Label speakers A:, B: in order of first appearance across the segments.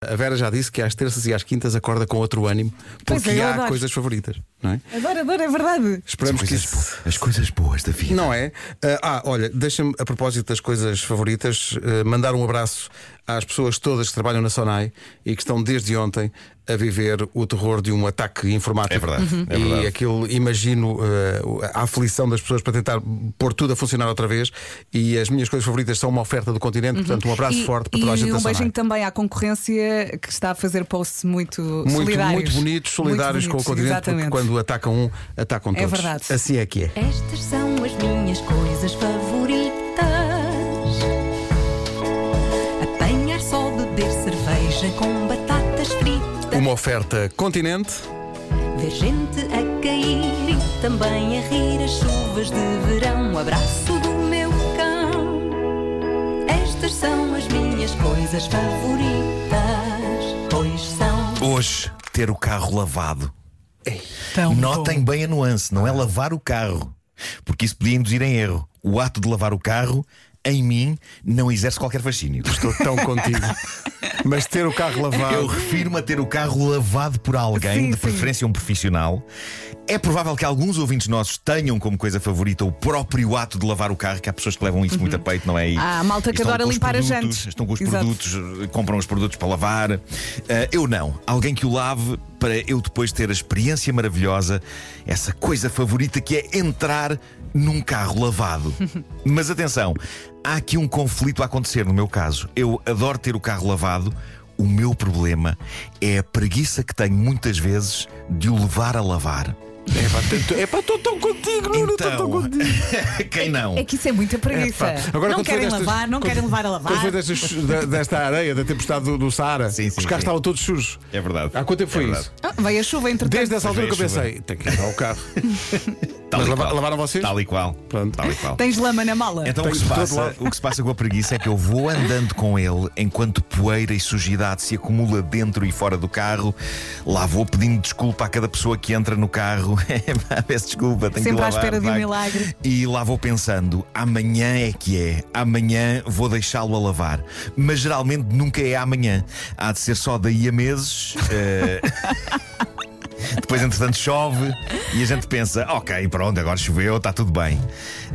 A: A Vera já disse que às terças e às quintas acorda com outro ânimo porque
B: é,
A: há
B: adoro.
A: coisas favoritas, não é?
B: Adoro, adoro, é verdade.
A: Esperamos que
C: coisas
A: isso.
C: as coisas boas da vida.
A: Não é? Ah, ah, olha, deixa-me, a propósito das coisas favoritas, eh, mandar um abraço às pessoas todas que trabalham na Sonai e que estão desde ontem a viver o terror de um ataque informático.
C: É verdade, Uhum. é
A: E
C: verdade.
A: aquilo, imagino eh, a aflição das pessoas para tentar pôr tudo a funcionar outra vez. E as minhas coisas favoritas são uma oferta do continente, portanto, um abraço
B: E,
A: forte para toda a
B: e
A: gente da
B: um beijinho também à concorrência que está a fazer posts muito,
A: Muito,
B: solidários.
A: muito bonitos, solidários
B: Muito
A: com o
B: bonitos,
A: continente, porque
B: Exatamente.
A: Quando atacam um, atacam
B: É
A: todos.
B: verdade.
A: Assim é que é.
D: Estas são as minhas coisas favoritas: apanhar só, beber cerveja com batatas fritas,
A: Uma oferta continente.
D: ver gente a cair e também a rir as chuvas de verão. Um abraço do meu cão. Estas são as minhas coisas favoritas, pois são.
C: Hoje, ter o carro lavado.
B: Tão
C: Notem bem a nuance, não é lavar o carro. Porque isso podia induzir em erro. O ato de lavar o carro, em mim, não exerce qualquer fascínio.
A: Estou tão contigo. Mas ter o carro lavado.
C: Eu refiro-me a ter o carro lavado por alguém,
B: Sim,
C: de
B: sim.
C: preferência um profissional. É provável que alguns ouvintes nossos tenham como coisa favorita o próprio ato de lavar o carro, que há pessoas que levam isso muito a peito, não é? E-
B: Há a malta que adora limpar as
C: produtos,
B: jantes.
C: Estão com os
B: Exato.
C: produtos, eh, compram os produtos para lavar. Eh, eu não. Alguém que o lave para eu depois ter a experiência maravilhosa, essa coisa favorita que é entrar num carro lavado. Mas atenção, há aqui um conflito a acontecer no meu caso. Eu adoro ter o carro lavado. O meu problema é a preguiça que tenho muitas vezes de o levar a lavar.
A: É pá, estou tão contigo, Nuno, estou tão
C: Então,
A: contigo.
C: quem não?
B: É que isso é muita preguiça.
A: Epá, agora
B: não
A: foi
B: querem
A: destas-
B: lavar, não querem levar a lavar.
A: Quando foi destas, da- desta areia, da tempestade do, do Saara,
C: Sim, sim,
A: os carros estavam todos sujos.
C: É verdade.
A: Há quanto tempo foi
C: É
A: isso?
C: verdade.
B: Ah, veio a chuva, entretanto.
A: Desde essa altura que eu pensei, tem que ir ao carro.
C: Tal
A: Mas
C: e
A: lava- lavaram vocês?
C: Tal e qual.
A: Pronto.
C: Tal e qual.
B: Tens lama na mala.
C: Então o que, se passa, o que se passa com a preguiça é que eu vou andando com ele enquanto poeira e sujidade se acumula dentro e fora do carro. Lá vou pedindo desculpa a cada pessoa que entra no carro. Peço desculpa, tenho
B: Sempre
C: que
B: à
C: lavar,
B: espera de um
C: vai.
B: milagre.
C: E lá vou pensando, amanhã é que é. Amanhã vou deixá-lo a lavar. Mas geralmente nunca é amanhã. Há de ser só daí a meses. eh, Depois, entretanto, chove e a gente pensa: ok, pronto, agora choveu, está tudo bem.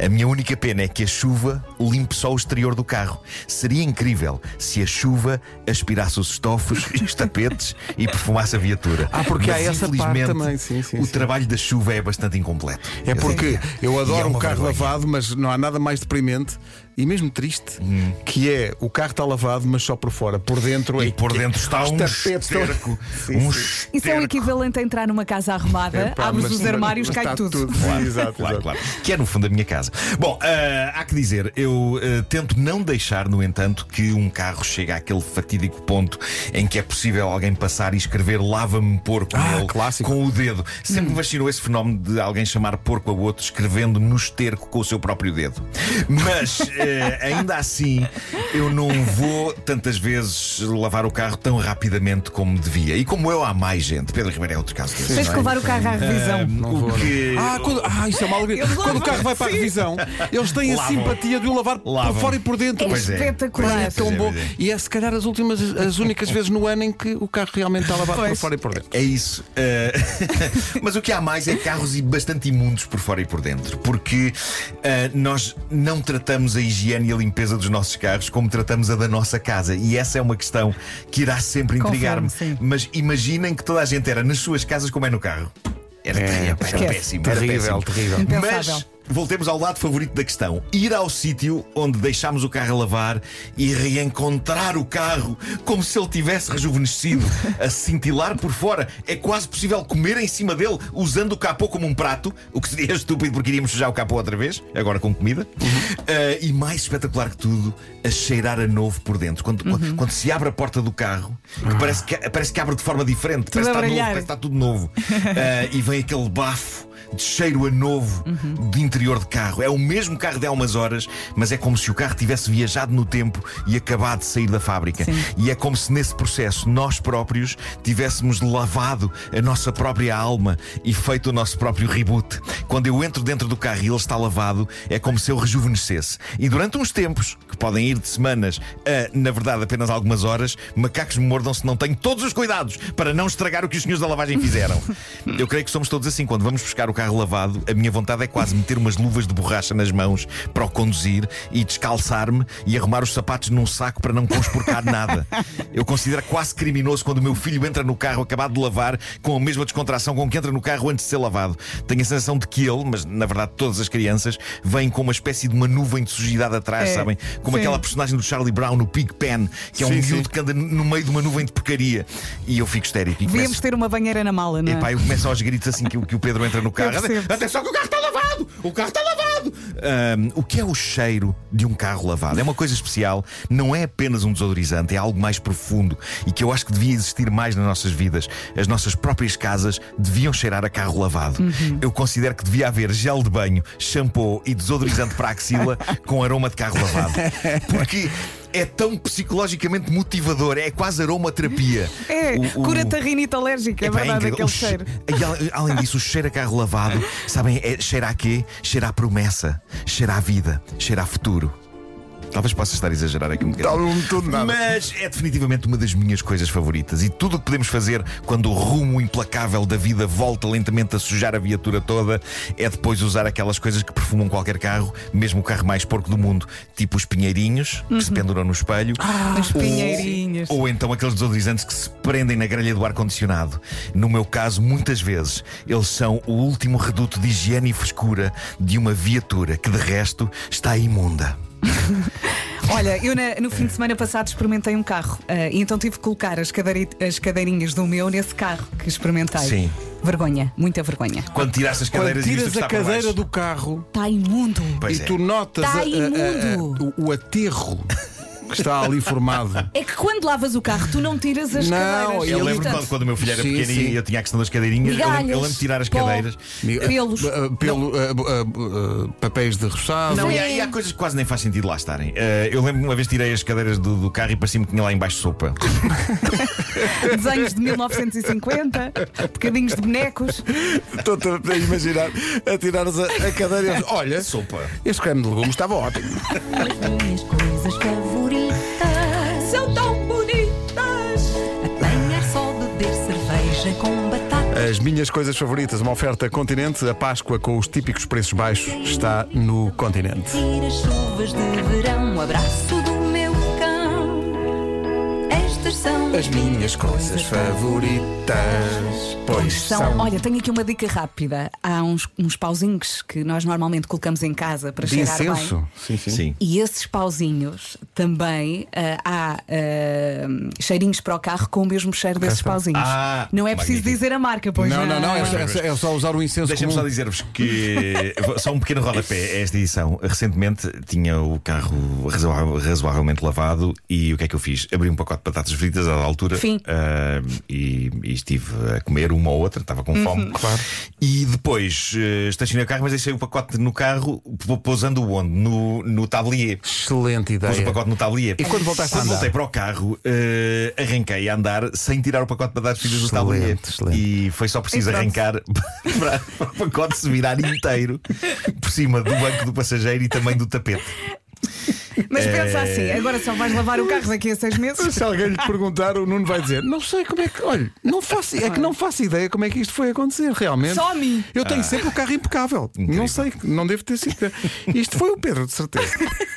C: A minha única pena é que a chuva limpe só o exterior do carro. Seria incrível se a chuva aspirasse os estofos e os tapetes e perfumasse a viatura.
A: Ah, porque há
C: Mas,
A: essa parte também, sim, sim,
C: o
A: sim.
C: trabalho da chuva é bastante incompleto.
A: É porque eu
C: é
A: adoro um
C: uma
A: carro lavado, mas não há nada mais deprimente e mesmo triste
C: Hum.
A: que é o carro está lavado, mas só por fora. Por dentro é
C: E por dentro está um esterco.
A: Sim,
C: um
A: sim.
B: Isso é o equivalente a entrar numa casa arrumada,
A: Epá,
B: abres
A: mas-
B: os armários,
A: mas
B: cai
A: está
B: tudo.
A: Sim, exato,
C: Claro,
A: exato.
C: claro. Que é no fundo a minha casa. Bom, ah, há que dizer, eu ah, tento não deixar, no entanto, que um carro chegue àquele fatídico ponto em que é possível alguém passar e escrever lava-me porco
A: Ah,
C: nele
A: clássico.
C: com o dedo. Sempre me fascinou esse fenómeno de alguém chamar porco a outro escrevendo no esterco com o seu próprio dedo. Mas ainda assim, eu não vou tantas vezes lavar o carro tão rapidamente como devia. E como eu, há mais gente. Pedro Ribeiro é outro caso desse.
B: Tens
C: não
B: que levar o carro à revisão.
A: Não
C: O
A: vou, não.
C: que-
A: Ah, quando- ah, isso é uma alegria. Quando o carro vai para a revisão, eles têm a simpatia de o lavar
C: Lavam.
A: por fora e por dentro.
B: É
C: é.
B: espetacular.
A: É tão
C: é,
A: bom.
C: é.
A: E é se calhar as últimas, as únicas vezes no ano em que o carro realmente está lavado por fora e por dentro.
C: É isso. Eh, Mas o que há mais é carros e bastante imundos por fora e por dentro. Porque eh, nós não tratamos a higiene e a limpeza dos nossos carros como tratamos a da nossa casa. E essa é uma questão que irá sempre intrigar-me. Mas imaginem que toda a gente era nas suas casas como é no carro. Era,
A: É,
C: terrível, era péssimo. Era
A: Terrível,
C: péssimo.
A: terrível.
B: Impensável.
C: Mas voltemos ao lado favorito da questão: ir ao sítio onde deixámos o carro a lavar e reencontrar o carro como se ele tivesse rejuvenescido, a cintilar por fora. É quase possível comer em cima dele usando o capô como um prato, o que seria estúpido porque iríamos sujar o capô outra vez, agora com comida. Ah, e mais espetacular que tudo, a cheirar a novo por dentro. Quando, quando, quando se abre a porta do carro, que parece, que, parece que abre de forma diferente, parece que novo, parece que está tudo novo. Ah, e vem aquele bafo de cheiro a novo de interior de carro. É o mesmo carro de há umas horas, mas é como se o carro tivesse viajado no tempo e acabado de sair da fábrica.
B: Sim.
C: E é como se nesse processo nós próprios tivéssemos lavado a nossa própria alma e feito o nosso próprio reboot. Quando eu entro dentro do carro e ele está lavado, é como se eu rejuvenescesse. E durante uns tempos, que podem ir de semanas a, na verdade, apenas algumas horas, macacos me mordam se não tenho todos os cuidados para não estragar o que os senhores da lavagem fizeram. Eu creio que somos todos assim. Quando vamos buscar o carro lavado, a minha vontade é quase meter umas luvas de borracha nas mãos para o conduzir e descalçar-me e arrumar os sapatos num saco para não conspurcar nada. Eu considero quase criminoso quando o meu filho entra no carro acabado de lavar com a mesma descontração com que entra no carro antes de ser lavado. Tenho a sensação de que ele, mas na verdade todas as crianças, vêm com uma espécie de uma nuvem de sujidade atrás,
B: É,
C: sabem? Como
B: sim.
C: aquela personagem do Charlie Brown, no Pig Pen, que é um
A: Sim, sim.
C: miúdo que anda no meio de uma nuvem de porcaria. E eu fico histérico.
B: Devíamos
C: começo...
B: ter uma banheira na mala, não é?
C: Epá, eu começo aos gritos assim que, o- que o Pedro entra no carro.
B: Percebo.
C: Atenção que o carro está lavado! O carro está lavado! Ahm, o que é o cheiro de um carro lavado? É uma coisa especial, não é apenas um desodorizante, é algo mais profundo e que eu acho que devia existir mais nas nossas vidas. As nossas próprias casas deviam cheirar a carro lavado. Eu considero que devia haver gel de banho, shampoo e desodorizante para a axila com aroma de carro lavado. Porque. É tão psicologicamente motivador, é quase aromaterapia.
B: É,
C: O- o-
B: cura-te a rinite alérgica, é
C: Epá,
B: verdade,
C: incrível.
B: aquele
C: che-
B: cheiro.
C: E al- além disso, o cheiro a carro lavado, sabem, é, cheira a quê? Cheira a promessa, cheira a vida, cheira a futuro. Talvez possa estar a exagerar aqui um bocadinho.
A: Tudo nada.
C: Mas é definitivamente uma das minhas coisas favoritas. E tudo o que podemos fazer quando o rumo implacável da vida volta lentamente a sujar a viatura toda é depois usar aquelas coisas que perfumam qualquer carro, mesmo o carro mais porco do mundo, tipo os pinheirinhos que se penduram no espelho.
B: As pinheirinhas.
C: Ou então aqueles desodorizantes que se prendem na grelha do ar-condicionado. No meu caso, muitas vezes, eles são o último reduto de higiene e frescura de uma viatura que, de resto, está imunda.
B: Olha, eu na- no fim de semana passado experimentei um carro ah, e então tive que colocar as, cadeiri- as cadeirinhas do meu nesse carro que experimentei.
C: Sim.
B: Vergonha, muita vergonha.
C: Quando tiraste as
A: Quando
C: cadeiras e viste o
A: tiras
C: que
A: a cadeira do carro
B: Está imundo.
C: Pois
A: e
C: é.
A: tu notas
B: Tá
A: a- a- a- a-
B: imundo.
A: o, o aterro que está ali formado.
B: É que quando lavas o carro, tu não tiras as
A: Não,
B: cadeiras.
C: Eu lembro
B: Portanto,
C: quando, quando o meu filho era
A: Sim,
C: pequeno
A: sim.
C: e eu tinha a questão das cadeirinhas. Eu lembro, eu lembro de tirar as
B: pó.
C: cadeiras.
B: Pelos.
A: Ah, pelo, ah, ah, ah, papéis de roçado.
C: Não, e há, e há coisas que quase nem faz sentido lá estarem. Eh, eu lembro uma vez tirei as cadeiras do, do carro e parecia-me que tinha lá embaixo sopa.
B: Desenhos de 1950, bocadinhos de bonecos.
A: Estou-te a imaginar a tirares a, a cadeira e olha,
C: Sopa.
A: este creme de legumes estava ótimo.
D: As minhas coisas favoritas cerveja com batata
A: As minhas coisas favoritas, uma oferta continente, a Páscoa com os típicos preços baixos está no continente.
D: Chuvas de verão, abraço do Estas são
A: As minhas coisas favoritas, pois
B: São,
A: são.
B: olha, tenho aqui uma dica rápida. Há uns, uns pauzinhos que nós normalmente colocamos em casa para
A: De
B: cheirar
A: incenso?
B: bem.
A: Sim, sim.
C: Sim.
B: E esses pauzinhos também ah, há ah, cheirinhos para o carro com o mesmo cheiro desses pauzinhos.
C: Ah,
B: não é preciso
C: magnífico.
B: dizer a marca, pois
A: Não, não, não, é, só- é só usar o incenso
C: Deixem-me
A: comum.
C: só dizer-vos que só um pequeno rodapé a esta edição. Recentemente tinha o carro razoavelmente lavado e o que é que eu fiz? Abri um pacote de batatas fritas à altura
B: Fim.
C: ah, e, e estive a comer uma ou outra, estava com fome.
A: Claro.
C: E depois eh, estacionei o carro, mas deixei o pacote no carro, pou- pousando onde? No, no tablier.
A: Excelente
C: Pus o
A: ideia.
C: pacote no tablier.
A: E quando voltaste a
C: Quando
A: andar?
C: voltei para o carro, eh, arranquei a andar sem tirar o pacote de batatas fritas do
A: Excelente,
C: tablier.
A: excelente.
C: E foi só preciso
B: E
C: arrancar para, para o pacote se virar inteiro por cima do banco do passageiro e também do tapete.
B: Mas pensa
C: É.
B: assim, agora só vais lavar o carro daqui a seis meses.
A: Se alguém lhe perguntar, o Nuno vai dizer: Não sei como é que. Olha, não faço, é que não faço ideia como é que isto foi acontecer, realmente.
B: Só a mim.
A: Eu tenho sempre o carro impecável. Não sei, não devo ter sido. Isto foi o Pedro, de certeza.